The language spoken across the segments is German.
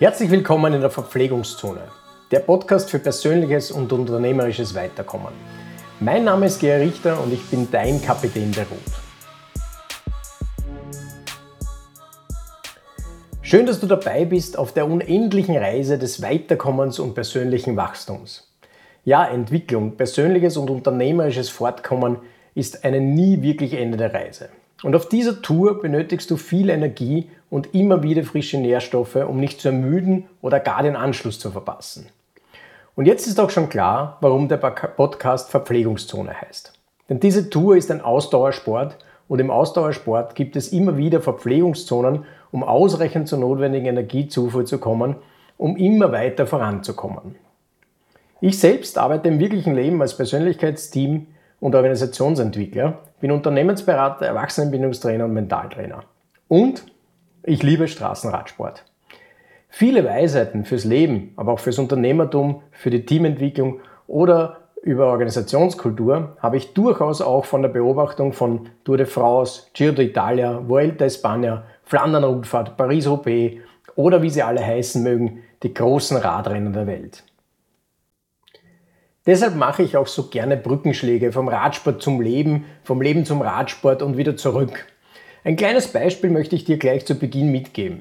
Herzlich willkommen in der Verpflegungszone, der Podcast für persönliches und unternehmerisches Weiterkommen. Mein Name ist Gerhard Richter und ich bin dein Kapitän der Rot. Schön, dass du dabei bist auf der unendlichen Reise des Weiterkommens und persönlichen Wachstums. Ja, Entwicklung, persönliches und unternehmerisches Fortkommen ist eine nie wirklich endende Reise. Und auf dieser Tour benötigst du viel Energie und immer wieder frische Nährstoffe, um nicht zu ermüden oder gar den Anschluss zu verpassen. Und jetzt ist auch schon klar, warum der Podcast Verpflegungszone heißt. Denn diese Tour ist ein Ausdauersport und im Ausdauersport gibt es immer wieder Verpflegungszonen, um ausreichend zur notwendigen Energiezufuhr zu kommen, um immer weiter voranzukommen. Ich selbst arbeite im wirklichen Leben als Persönlichkeitsteam und Organisationsentwickler, bin Unternehmensberater, Erwachsenenbindungstrainer und Mentaltrainer. Und ich liebe Straßenradsport. Viele Weisheiten fürs Leben, aber auch fürs Unternehmertum, für die Teamentwicklung oder über Organisationskultur habe ich durchaus auch von der Beobachtung von Tour de France, Giro d'Italia, Vuelta España, Flandern-Rundfahrt, Paris-Roubaix oder wie sie alle heißen mögen, die großen Radrennen der Welt. Deshalb mache ich auch so gerne Brückenschläge vom Radsport zum Leben, vom Leben zum Radsport und wieder zurück. Ein kleines Beispiel möchte ich dir gleich zu Beginn mitgeben.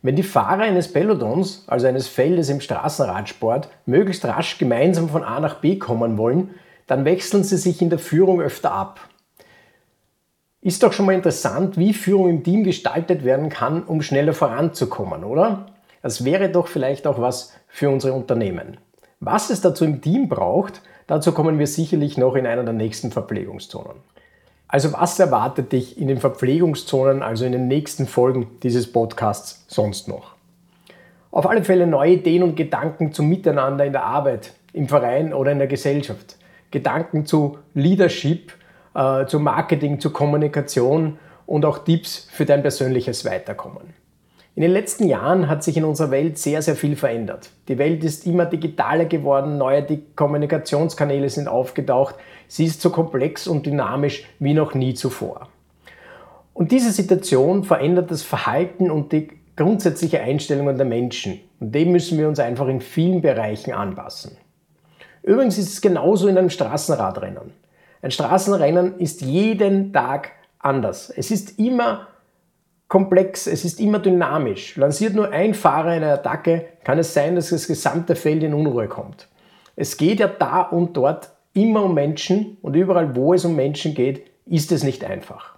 Wenn die Fahrer eines Pelotons, also eines Feldes im Straßenradsport, möglichst rasch gemeinsam von A nach B kommen wollen, dann wechseln sie sich in der Führung öfter ab. Ist doch schon mal interessant, wie Führung im Team gestaltet werden kann, um schneller voranzukommen, oder? Das wäre doch vielleicht auch was für unsere Unternehmen. Was es dazu im Team braucht, dazu kommen wir sicherlich noch in einer der nächsten Verpflegungszonen. Also was erwartet dich in den Verpflegungszonen, also in den nächsten Folgen dieses Podcasts sonst noch? Auf alle Fälle neue Ideen und Gedanken zum Miteinander in der Arbeit, im Verein oder in der Gesellschaft. Gedanken zu Leadership, äh, zu Marketing, zu Kommunikation und auch Tipps für dein persönliches Weiterkommen. In den letzten Jahren hat sich in unserer Welt sehr, sehr viel verändert. Die Welt ist immer digitaler geworden, neue Kommunikationskanäle sind aufgetaucht, sie ist so komplex und dynamisch wie noch nie zuvor. Und diese Situation verändert das Verhalten und die grundsätzliche Einstellungen der Menschen. Und dem müssen wir uns einfach in vielen Bereichen anpassen. Übrigens ist es genauso in einem Straßenradrennen. Ein Straßenrennen ist jeden Tag anders. Es ist immer komplex, es ist immer dynamisch. Lanciert nur ein Fahrer eine Attacke, kann es sein, dass das gesamte Feld in Unruhe kommt. Es geht ja da und dort immer um Menschen und überall, wo es um Menschen geht, ist es nicht einfach.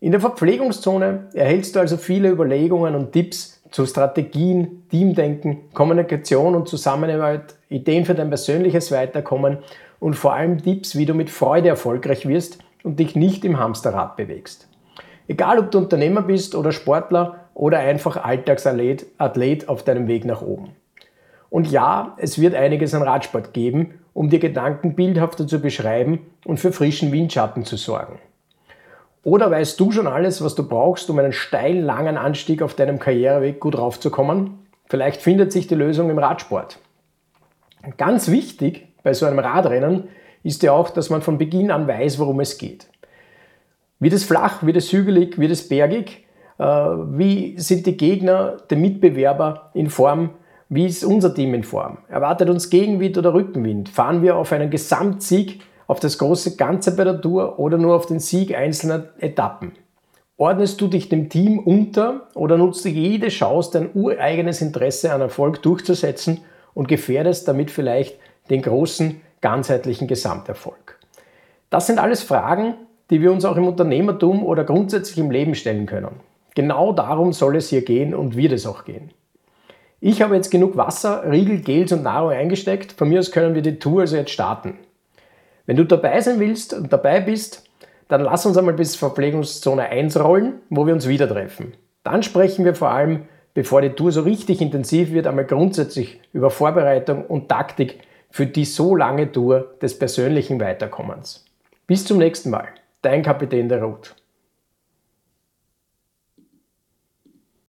In der Verpflegungszone erhältst du also viele Überlegungen und Tipps zu Strategien, Teamdenken, Kommunikation und Zusammenarbeit, Ideen für dein persönliches Weiterkommen und vor allem Tipps, wie du mit Freude erfolgreich wirst und dich nicht im Hamsterrad bewegst. Egal, ob du Unternehmer bist oder Sportler oder einfach Alltagsathlet Athlet auf deinem Weg nach oben. Und ja, es wird einiges an Radsport geben, um dir Gedanken bildhafter zu beschreiben und für frischen Windschatten zu sorgen. Oder weißt du schon alles, was du brauchst, um einen steilen, langen Anstieg auf deinem Karriereweg gut raufzukommen? Vielleicht findet sich die Lösung im Radsport. Ganz wichtig bei so einem Radrennen ist ja auch, dass man von Beginn an weiß, worum es geht. Wird es flach, wird es hügelig, wird es bergig? Äh, wie sind die Gegner, die Mitbewerber in Form? Wie ist unser Team in Form? Erwartet uns Gegenwind oder Rückenwind? Fahren wir auf einen Gesamtsieg, auf das große Ganze bei der Tour oder nur auf den Sieg einzelner Etappen? Ordnest du dich dem Team unter oder nutzt du jede Chance, dein ureigenes Interesse an Erfolg durchzusetzen und gefährdest damit vielleicht den großen ganzheitlichen Gesamterfolg? Das sind alles Fragen, die wir uns auch im Unternehmertum oder grundsätzlich im Leben stellen können. Genau darum soll es hier gehen und wird es auch gehen. Ich habe jetzt genug Wasser, Riegel, Gels und Nahrung eingesteckt. Von mir aus können wir die Tour also jetzt starten. Wenn du dabei sein willst und dabei bist, dann lass uns einmal bis Verpflegungszone 1 rollen, wo wir uns wieder treffen. Dann sprechen wir vor allem, bevor die Tour so richtig intensiv wird, einmal grundsätzlich über Vorbereitung und Taktik für die so lange Tour des persönlichen Weiterkommens. Bis zum nächsten Mal dein Kapitän der Rot.